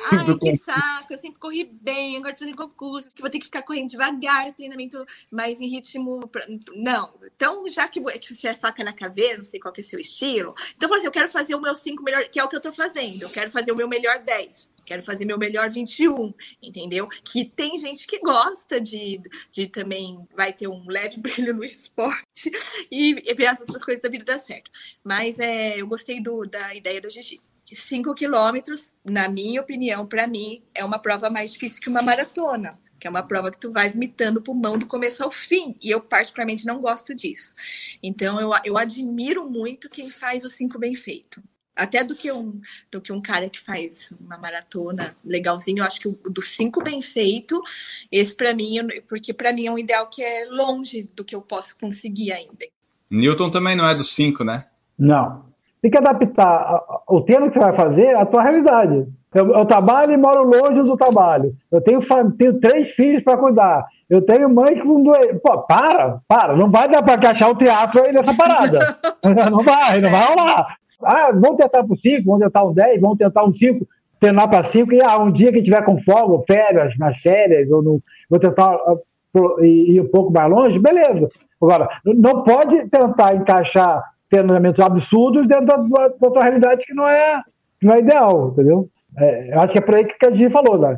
Ai, que saco, eu sempre corri bem, agora tô fazendo concurso, porque vou ter que ficar correndo devagar, treinamento mais em ritmo. Pra... Não. Então, já que, que você é faca na caveira, não sei qual que é o seu estilo, então eu falei assim: eu quero fazer o meu 5 melhor, que é o que eu tô fazendo, eu quero fazer o meu melhor 10 quero fazer meu melhor 21, entendeu? Que tem gente que gosta de, de também vai ter um leve brilho no esporte e, e ver as outras coisas da vida dar certo. Mas é, eu gostei do, da ideia da Gigi. 5 quilômetros, na minha opinião, para mim, é uma prova mais difícil que uma maratona, que é uma prova que tu vai vomitando o pulmão do começo ao fim. E eu, particularmente, não gosto disso. Então, eu, eu admiro muito quem faz o 5 bem feito. Até do que, um, do que um cara que faz uma maratona legalzinho, eu acho que o do 5 bem feito, esse para mim, porque para mim é um ideal que é longe do que eu posso conseguir ainda. Newton também não é do 5, né? Não tem que adaptar o treino que você vai fazer à tua realidade. Eu, eu trabalho e moro longe do trabalho. Eu tenho, tenho três filhos para cuidar. Eu tenho mãe com dois. Pô, para, para. Não vai dar para encaixar o teatro aí nessa parada. não vai, não vai rolar. Ah, vamos tentar por cinco, vamos tentar um dez, vamos tentar um cinco, treinar para cinco. E ah, um dia que tiver com folga, férias, nas férias, ou no, vou tentar ir um pouco mais longe, beleza. Agora, não pode tentar encaixar treinamentos absurdos dentro da, da, da tua realidade que não é, não é ideal, entendeu? É, acho que é por aí que a gente falou, né?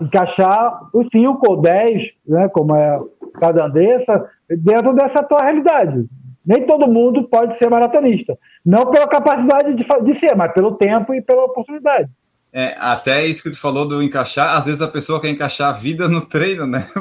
Encaixar os 5 ou 10, né, como é cada Andressa, dentro dessa tua realidade. Nem todo mundo pode ser maratonista. Não pela capacidade de, de ser, mas pelo tempo e pela oportunidade. É, até isso que tu falou do encaixar, às vezes a pessoa quer encaixar a vida no treino, né?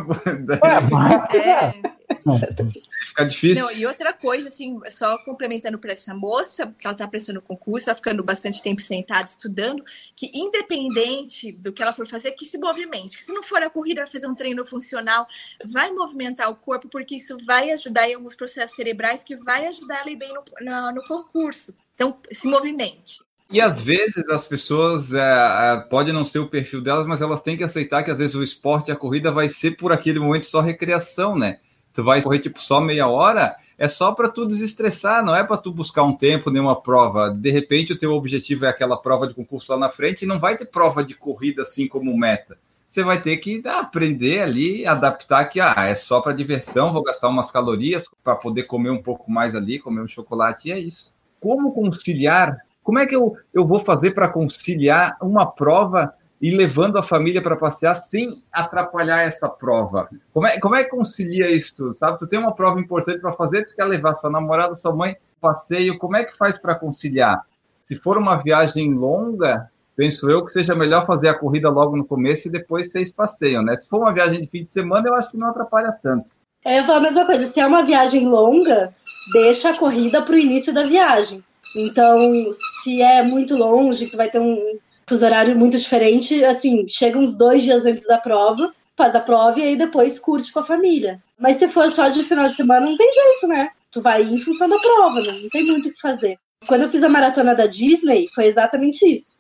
É, é. Fica difícil. Não, e outra coisa, assim, só complementando para essa moça, que ela está prestando concurso, está ficando bastante tempo sentada estudando, que independente do que ela for fazer, que se movimente. Que se não for a corrida, fazer um treino funcional, vai movimentar o corpo, porque isso vai ajudar em alguns processos cerebrais que vai ajudar ela bem no, no, no concurso. Então, se movimente. E às vezes as pessoas, é, é, pode não ser o perfil delas, mas elas têm que aceitar que às vezes o esporte, a corrida vai ser por aquele momento só recreação, né? Tu vai correr tipo só meia hora, é só para tu desestressar, não é para tu buscar um tempo, nenhuma prova. De repente o teu objetivo é aquela prova de concurso lá na frente e não vai ter prova de corrida assim como meta. Você vai ter que ah, aprender ali, adaptar que ah, é só para diversão, vou gastar umas calorias para poder comer um pouco mais ali, comer um chocolate e é isso. Como conciliar como é que eu, eu vou fazer para conciliar uma prova e levando a família para passear sem atrapalhar essa prova? Como é, como é que concilia isso? Sabe, tu tem uma prova importante para fazer, tu quer levar sua namorada, sua mãe passeio, como é que faz para conciliar? Se for uma viagem longa, penso eu que seja melhor fazer a corrida logo no começo e depois vocês passeiam, né? Se for uma viagem de fim de semana, eu acho que não atrapalha tanto. É, eu falo a mesma coisa, se é uma viagem longa, deixa a corrida para o início da viagem. Então, se é muito longe, que vai ter um fuso horário muito diferente, assim, chega uns dois dias antes da prova, faz a prova e aí depois curte com a família. Mas se for só de final de semana, não tem jeito, né? Tu vai em função da prova, né? não tem muito o que fazer. Quando eu fiz a maratona da Disney, foi exatamente isso.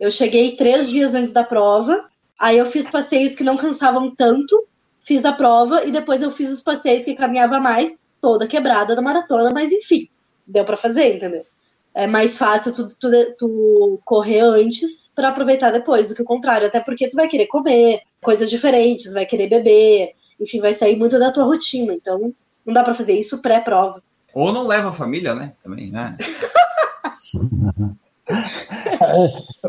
Eu cheguei três dias antes da prova, aí eu fiz passeios que não cansavam tanto, fiz a prova e depois eu fiz os passeios que caminhava mais, toda quebrada da maratona, mas enfim, deu para fazer, entendeu? É mais fácil tu, tu, tu correr antes para aproveitar depois do que o contrário, até porque tu vai querer comer coisas diferentes, vai querer beber, enfim, vai sair muito da tua rotina, então não dá para fazer isso pré-prova. Ou não leva a família, né? Também, né?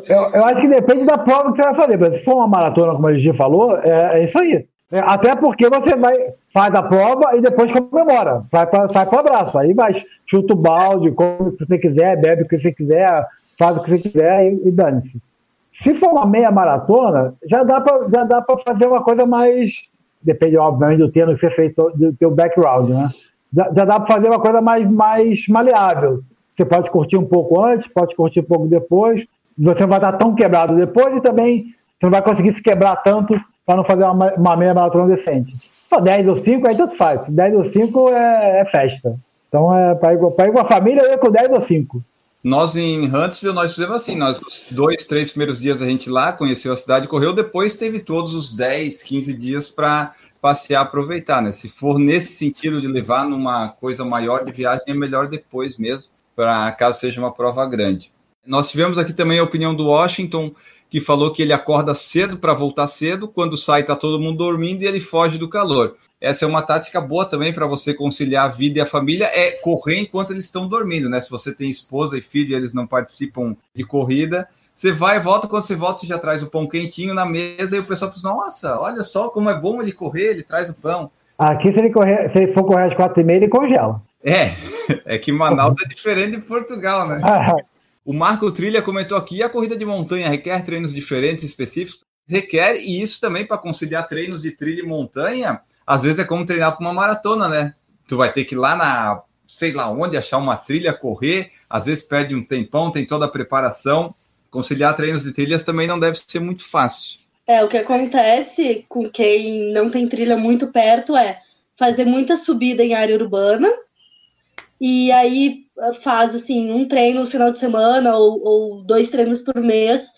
eu, eu, acho que depende da prova que você vai fazer. Mas se for uma maratona, como a gente falou, é, é isso aí. É, até porque você vai, faz a prova e depois comemora, sai para o abraço. Aí vai, chuta o balde, come o que você quiser, bebe o que você quiser, faz o que você quiser e, e dane-se. Se for uma meia maratona, já dá para fazer uma coisa mais depende obviamente do você fez do teu background, né? Já, já dá para fazer uma coisa mais mais maleável. Você pode curtir um pouco antes, pode curtir um pouco depois. Você não vai estar tão quebrado depois e também você não vai conseguir se quebrar tanto para não fazer uma, uma meia maratona decente. Só 10 ou 5, aí tanto faz. 10 ou 5 é, é, festa. Então, é, para ir, ir com a família, eu ia com 10 ou 5. Nós em Huntsville, nós fizemos assim, nós os dois, três primeiros dias a gente lá, conheceu a cidade, correu, depois teve todos os 10, 15 dias para passear, aproveitar, né? Se for nesse sentido de levar numa coisa maior de viagem, é melhor depois mesmo, para caso seja uma prova grande. Nós tivemos aqui também a opinião do Washington, que falou que ele acorda cedo para voltar cedo, quando sai está todo mundo dormindo e ele foge do calor. Essa é uma tática boa também para você conciliar a vida e a família, é correr enquanto eles estão dormindo, né? Se você tem esposa e filho e eles não participam de corrida, você vai e volta, quando você volta, você já traz o pão quentinho na mesa e o pessoal pensa, nossa, olha só como é bom ele correr, ele traz o pão. Aqui, se ele, correr, se ele for correr às quatro e meia, ele congela. É, é que Manaus é diferente de Portugal, né? O Marco Trilha comentou aqui: a corrida de montanha requer treinos diferentes, específicos? Requer, e isso também para conciliar treinos de trilha e montanha, às vezes é como treinar para uma maratona, né? Tu vai ter que ir lá na, sei lá onde, achar uma trilha, correr, às vezes perde um tempão, tem toda a preparação. Conciliar treinos de trilhas também não deve ser muito fácil. É, o que acontece com quem não tem trilha muito perto é fazer muita subida em área urbana e aí faz assim um treino no final de semana ou, ou dois treinos por mês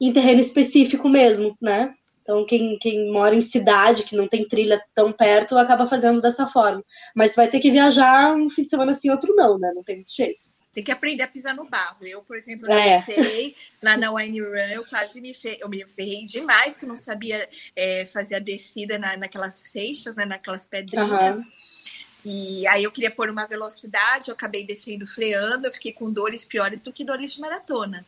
em terreno específico mesmo, né? Então, quem, quem mora em cidade, que não tem trilha tão perto, acaba fazendo dessa forma. Mas vai ter que viajar um fim de semana assim, outro não, né? Não tem muito jeito. Tem que aprender a pisar no barro. Eu, por exemplo, é. sei lá na Wine Run, eu quase me, fe... eu me ferrei demais, que eu não sabia é, fazer a descida na, naquelas seixas, né? naquelas pedrinhas. Uhum. E aí eu queria pôr uma velocidade, eu acabei descendo freando, eu fiquei com dores piores do que dores de maratona.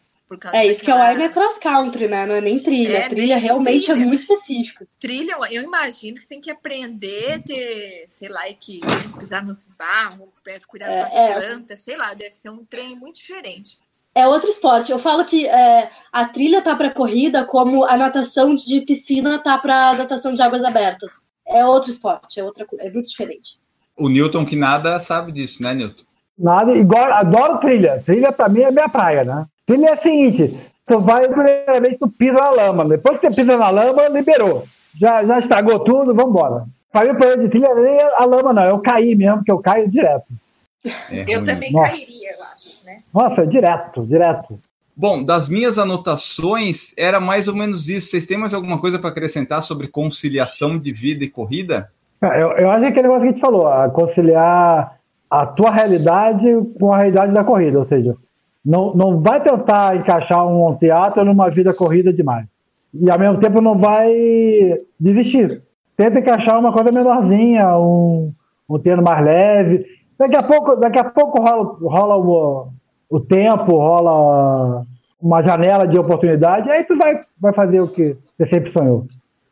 é isso que é o é cross country, né? Não é nem trilha. É, trilha realmente é trilha. é muito específica. Trilha, eu imagino que você tem que aprender, ter, sei lá, que pisar nos barros, cuidar é, das é. plantas, sei lá, deve ser um treino muito diferente. É outro esporte. Eu falo que é, a trilha tá para corrida como a natação de piscina tá para natação de águas abertas. É outro esporte, é outra é muito diferente o Newton que nada sabe disso, né, Newton? Nada, igual, adoro trilha. Trilha pra mim é minha praia, né? Trilha é o seguinte, tu vai, primeiramente, tu pisa na lama. Depois que você pisa na lama, liberou. Já, já estragou tudo, vambora. Pra mim, o problema de trilha nem é a lama, não. Eu caí mesmo, que eu caio direto. É eu também Nossa. cairia, eu acho, né? Nossa, direto, direto. Bom, das minhas anotações, era mais ou menos isso. Vocês têm mais alguma coisa para acrescentar sobre conciliação de vida e corrida? É, eu, eu acho que aquele negócio que a gente falou, a conciliar a tua realidade com a realidade da corrida, ou seja, não, não vai tentar encaixar um teatro numa vida corrida demais. E ao mesmo tempo não vai desistir. Tenta encaixar uma coisa menorzinha, um, um treino mais leve. Daqui a pouco, daqui a pouco rola, rola o, o tempo, rola uma janela de oportunidade, aí tu vai, vai fazer o que você sempre sonhou.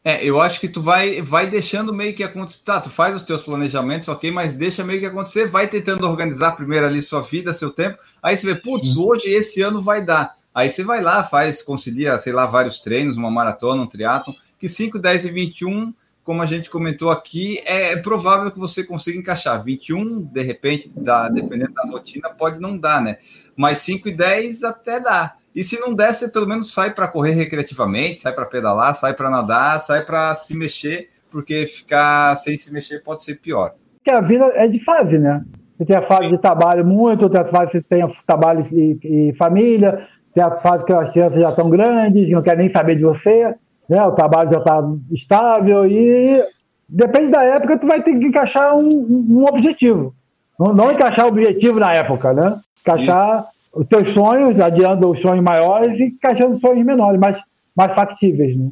É, eu acho que tu vai, vai deixando meio que acontecer. Tá, tu faz os teus planejamentos, ok, mas deixa meio que acontecer, vai tentando organizar primeiro ali sua vida, seu tempo. Aí você vê, putz, uhum. hoje, esse ano vai dar. Aí você vai lá, faz, concilia, sei lá, vários treinos, uma maratona, um triatlon, que 5, 10 e 21, como a gente comentou aqui, é provável que você consiga encaixar. 21, de repente, dá, dependendo da rotina, pode não dar, né? Mas 5 e 10 até dá. E se não der, você pelo menos sai para correr recreativamente, sai para pedalar, sai para nadar, sai para se mexer, porque ficar sem se mexer pode ser pior. Porque a vida é de fase, né? Você tem a fase de trabalho muito, tem a fase que você tem trabalho e, e, família, tem a fase que as crianças já estão grandes, não querem nem saber de você, né? O trabalho já está estável e depende da época, tu vai ter que encaixar um, um objetivo. Não, não encaixar o objetivo na época, né? Encaixar os teus sonhos, adiando os sonhos maiores e encaixando sonhos menores, mais, mais factíveis, né?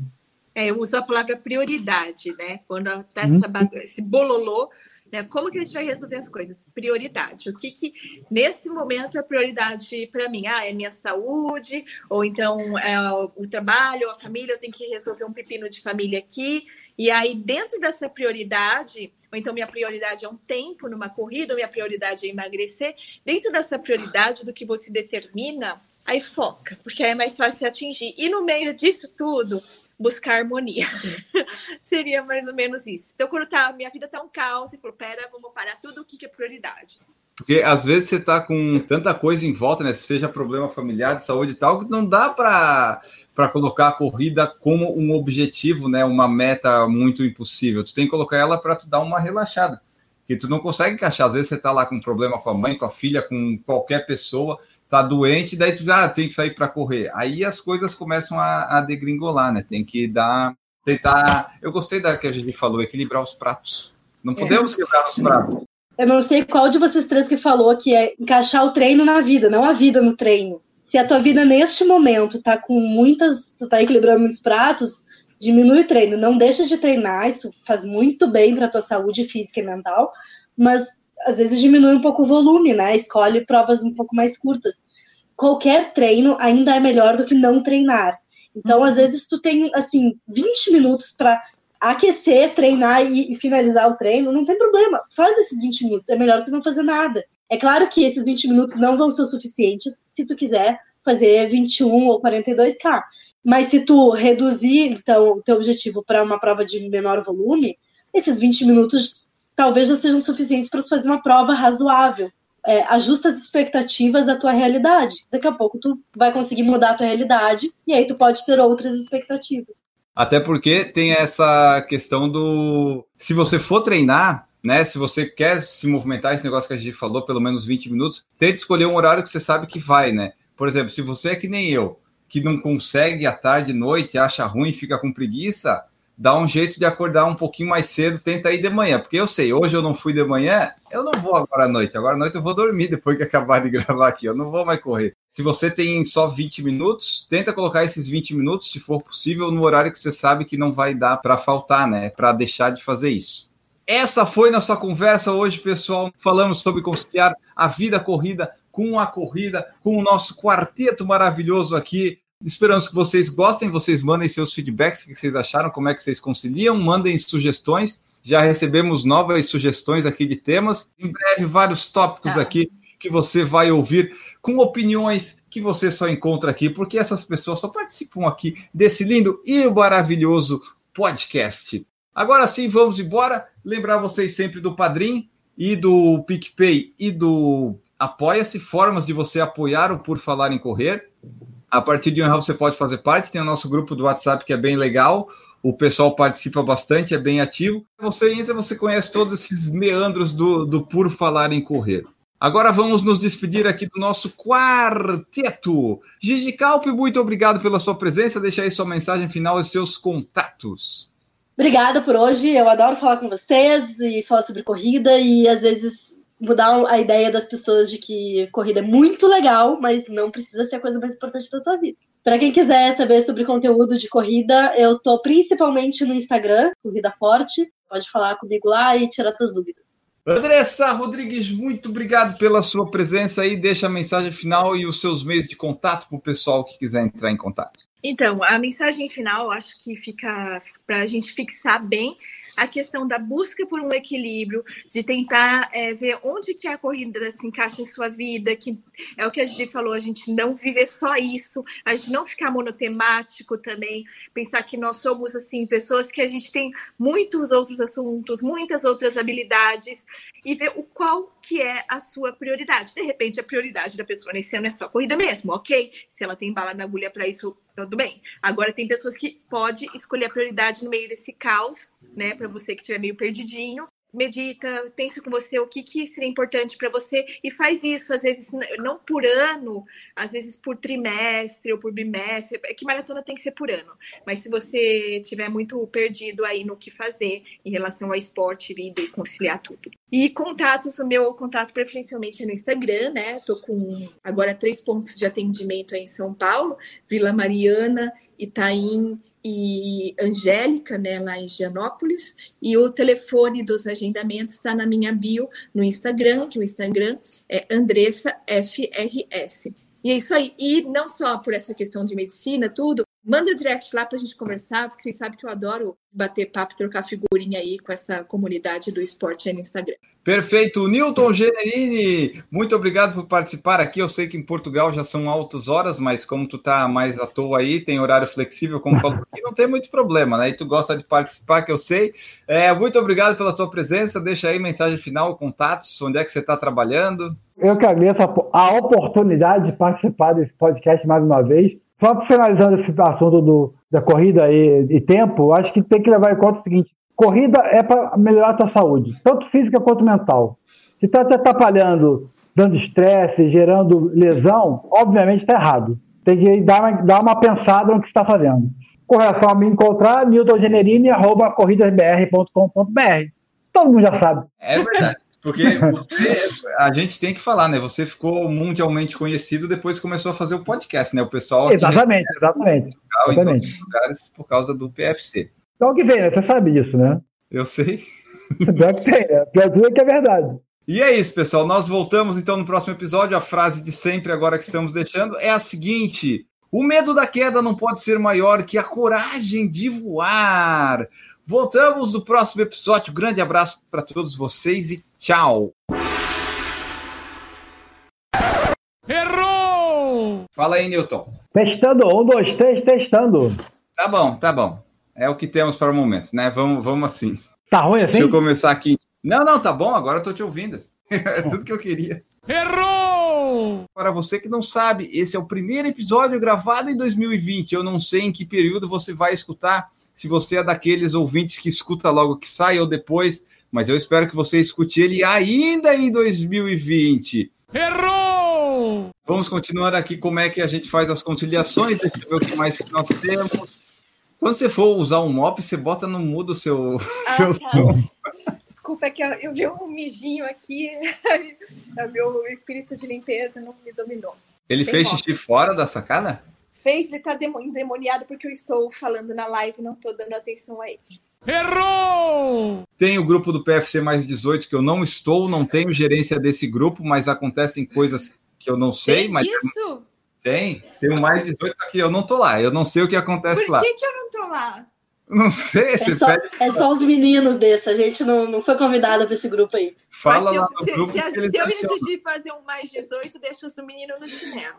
É, eu uso a palavra prioridade, né? Quando tá essa, esse bololô, né? Como que a gente vai resolver as coisas? Prioridade. O que que nesse momento é prioridade para mim? Ah, é minha saúde, ou então é o trabalho, a família, eu tenho que resolver um pepino de família aqui. E aí, dentro dessa prioridade, ou então minha prioridade é um tempo numa corrida, minha prioridade é emagrecer, dentro dessa prioridade do que você determina, aí foca, porque aí é mais fácil atingir. E no meio disso tudo, buscar harmonia. Seria mais ou menos isso. Então, quando tá, minha vida tá um caos, e falou, pera, vamos parar tudo, o que, que é prioridade? Porque às vezes você tá com tanta coisa em volta, né? Seja problema familiar, de saúde e tal, que não dá para para colocar a corrida como um objetivo, né, uma meta muito impossível. Tu tem que colocar ela para tu dar uma relaxada, que tu não consegue encaixar. Às vezes você tá lá com um problema com a mãe, com a filha, com qualquer pessoa, tá doente, daí tu ah, tem que sair para correr. Aí as coisas começam a, a degringolar, né? Tem que dar, tentar. Eu gostei da que a gente falou, equilibrar os pratos. Não é. podemos é. quebrar os pratos. Eu não sei qual de vocês três que falou que é encaixar o treino na vida, não a vida no treino. Se a tua vida neste momento tá com muitas, tu tá equilibrando muitos pratos, diminui o treino, não deixa de treinar, isso faz muito bem para tua saúde física e mental, mas às vezes diminui um pouco o volume, né? Escolhe provas um pouco mais curtas. Qualquer treino ainda é melhor do que não treinar. Então, às vezes, tu tem, assim, 20 minutos para aquecer, treinar e, e, finalizar o treino, não tem problema. Faz esses 20 minutos, é melhor que não fazer nada. É claro que esses 20 minutos não vão ser suficientes se tu quiser fazer 21 ou 42K. Mas se tu reduzir, então, o teu objetivo para uma prova de menor volume, esses 20 minutos talvez já sejam suficientes para fazer uma prova razoável. É, ajusta as expectativas à tua realidade. Daqui a pouco tu vai conseguir mudar a tua realidade e aí tu pode ter outras expectativas. Até porque tem essa questão do se você for treinar, né, se você quer se movimentar, esse negócio que a gente falou, pelo menos 20 minutos, tente escolher um horário que você sabe que vai, né? Por exemplo, se você é que nem eu, que não consegue à tarde, noite, acha ruim, fica com preguiça, dá um jeito de acordar um pouquinho mais cedo, tenta ir de manhã, porque eu sei, hoje eu não fui de manhã, eu não vou agora à noite, agora à noite eu vou dormir depois que acabar de gravar aqui, eu não vou mais correr. Se você tem só 20 minutos, tenta colocar esses 20 minutos, se for possível, no horário que você sabe que não vai dar para faltar, né, para deixar de fazer isso. Essa foi nossa conversa hoje, pessoal. Falamos sobre conciliar a vida corrida com a corrida, com o nosso quarteto maravilhoso aqui. Esperamos que vocês gostem, vocês mandem seus feedbacks, o que vocês acharam, como é que vocês conciliam, mandem sugestões. Já recebemos novas sugestões aqui de temas. Em breve, vários tópicos ah. aqui que você vai ouvir com opiniões que você só encontra aqui, porque essas pessoas só participam aqui desse lindo e maravilhoso podcast. Agora sim, vamos embora. Lembrar vocês sempre do Padrim e do PicPay e do Apoia-se, formas de você apoiar o Por Falar em Correr. A partir de um real você pode fazer parte. Tem o nosso grupo do WhatsApp que é bem legal. O pessoal participa bastante, é bem ativo. Você entra, você conhece todos esses meandros do, do Por Falar em Correr. Agora vamos nos despedir aqui do nosso quarteto. Gigi Calpe, muito obrigado pela sua presença. Deixa aí sua mensagem final e seus contatos. Obrigada por hoje. Eu adoro falar com vocês e falar sobre corrida e às vezes mudar a ideia das pessoas de que corrida é muito legal, mas não precisa ser a coisa mais importante da tua vida. Para quem quiser saber sobre conteúdo de corrida, eu tô principalmente no Instagram, Corrida Forte. Pode falar comigo lá e tirar suas dúvidas. Andressa Rodrigues, muito obrigado pela sua presença aí. Deixa a mensagem final e os seus meios de contato para o pessoal que quiser entrar em contato. Então, a mensagem final, acho que fica para a gente fixar bem a questão da busca por um equilíbrio, de tentar é, ver onde que a corrida se encaixa em sua vida, que é o que a gente falou, a gente não viver só isso, a gente não ficar monotemático também, pensar que nós somos assim pessoas que a gente tem muitos outros assuntos, muitas outras habilidades e ver o qual que é a sua prioridade. De repente, a prioridade da pessoa nesse ano é só corrida mesmo, ok? Se ela tem bala na agulha para isso, tudo bem. Agora tem pessoas que pode escolher a prioridade no meio desse caos, né? Para você que estiver meio perdidinho, medita, pensa com você o que, que seria importante para você e faz isso, às vezes não por ano, às vezes por trimestre ou por bimestre, é que maratona tem que ser por ano. Mas se você tiver muito perdido aí no que fazer em relação ao esporte, vida e conciliar tudo. E contatos, o meu contato preferencialmente é no Instagram, né? Tô com agora três pontos de atendimento aí em São Paulo, Vila Mariana, Itaim e Angélica, né, lá em Gianópolis, e o telefone dos agendamentos está na minha bio no Instagram, que o Instagram é Andressa FRS. E é isso aí. E não só por essa questão de medicina, tudo, manda direct lá para a gente conversar, porque vocês sabem que eu adoro bater papo, trocar figurinha aí com essa comunidade do esporte aí no Instagram. Perfeito. Newton Generini, muito obrigado por participar aqui. Eu sei que em Portugal já são altas horas, mas como tu tá mais à toa aí, tem horário flexível, como falou aqui, não tem muito problema, né? E tu gosta de participar, que eu sei. É, muito obrigado pela tua presença. Deixa aí mensagem final, contatos, onde é que você está trabalhando. Eu que agradeço a oportunidade de participar desse podcast mais uma vez. Só finalizando esse assunto do, da corrida e, e tempo, acho que tem que levar em conta o seguinte: corrida é para melhorar a tua saúde, tanto física quanto mental. Se está te atrapalhando, dando estresse, gerando lesão, obviamente está errado. Tem que dar uma, dar uma pensada no que está fazendo. Correção a me encontrar, newtongenerini.corridasbr.com.br. Todo mundo já sabe. É verdade. Porque você, a gente tem que falar, né? Você ficou mundialmente conhecido depois começou a fazer o podcast, né? O pessoal. Exatamente, exatamente. Portugal, em exatamente. todos os lugares por causa do PFC. Então que vem, né? Você sabe disso, né? Eu sei. Pior que tem, né? Pior que é que é verdade. E é isso, pessoal. Nós voltamos então no próximo episódio. A frase de sempre agora que estamos deixando é a seguinte: o medo da queda não pode ser maior que a coragem de voar. Voltamos no próximo episódio. Grande abraço para todos vocês e tchau. Errou! Fala aí, Newton. Testando, um, dois, três, testando. Tá bom, tá bom. É o que temos para o momento, né? Vamos, vamos assim. Tá ruim assim? Deixa eu começar aqui. Não, não, tá bom. Agora eu tô te ouvindo. É tudo que eu queria. Errou! Para você que não sabe, esse é o primeiro episódio gravado em 2020. Eu não sei em que período você vai escutar, se você é daqueles ouvintes que escuta logo que sai ou depois, mas eu espero que você escute ele ainda em 2020. Errou! Vamos continuar aqui como é que a gente faz as conciliações, deixa eu ver o que mais que nós temos. Quando você for usar um mop, você bota no mudo o seu, Ah, seu tá. som. Desculpa, é que eu, eu vi um mijinho aqui. o meu espírito de limpeza não me dominou. Ele Sem fez mop. xixi fora da sacada? Fez, ele tá demo- endemoniado porque eu estou falando na live e não estou dando atenção a ele. Errou! Tem o grupo do PFC mais 18 que eu não estou, não tenho gerência desse grupo, mas acontecem coisas que eu não sei, Tem mas isso? tem. Tem o mais 18, só que eu não tô lá. Eu não sei o que acontece Por lá. que, que eu não tô lá? Não sei, É você só, pede, é só os meninos desse. A gente não, não foi convidada para esse grupo aí. fala Mas lá eu, no se, grupo se, se eu exigir fazer um mais 18, deixa os do menino no chinelo.